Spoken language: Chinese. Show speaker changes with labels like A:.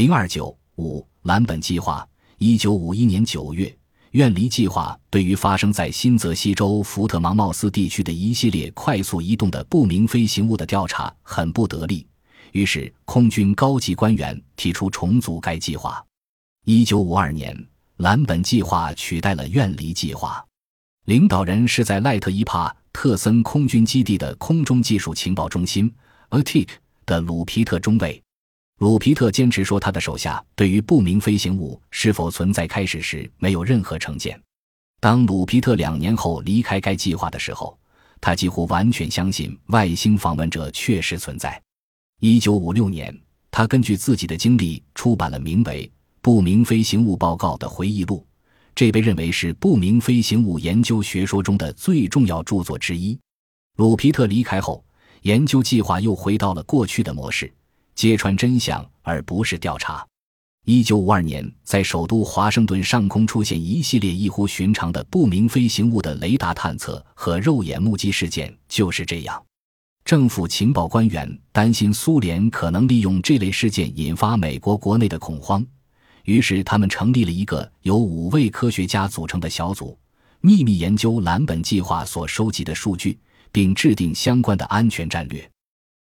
A: 零二九五蓝本计划，一九五一年九月，远离计划对于发生在新泽西州福特芒茂斯地区的一系列快速移动的不明飞行物的调查很不得力，于是空军高级官员提出重组该计划。一九五二年，蓝本计划取代了远离计划，领导人是在赖特伊帕特森空军基地的空中技术情报中心 （ATIC） 的鲁皮特中尉。鲁皮特坚持说，他的手下对于不明飞行物是否存在开始时没有任何成见。当鲁皮特两年后离开该计划的时候，他几乎完全相信外星访问者确实存在。一九五六年，他根据自己的经历出版了名为《不明飞行物报告》的回忆录，这被认为是不明飞行物研究学说中的最重要著作之一。鲁皮特离开后，研究计划又回到了过去的模式。揭穿真相，而不是调查。一九五二年，在首都华盛顿上空出现一系列异乎寻常的不明飞行物的雷达探测和肉眼目击事件，就是这样。政府情报官员担心苏联可能利用这类事件引发美国国内的恐慌，于是他们成立了一个由五位科学家组成的小组，秘密研究蓝本计划所收集的数据，并制定相关的安全战略。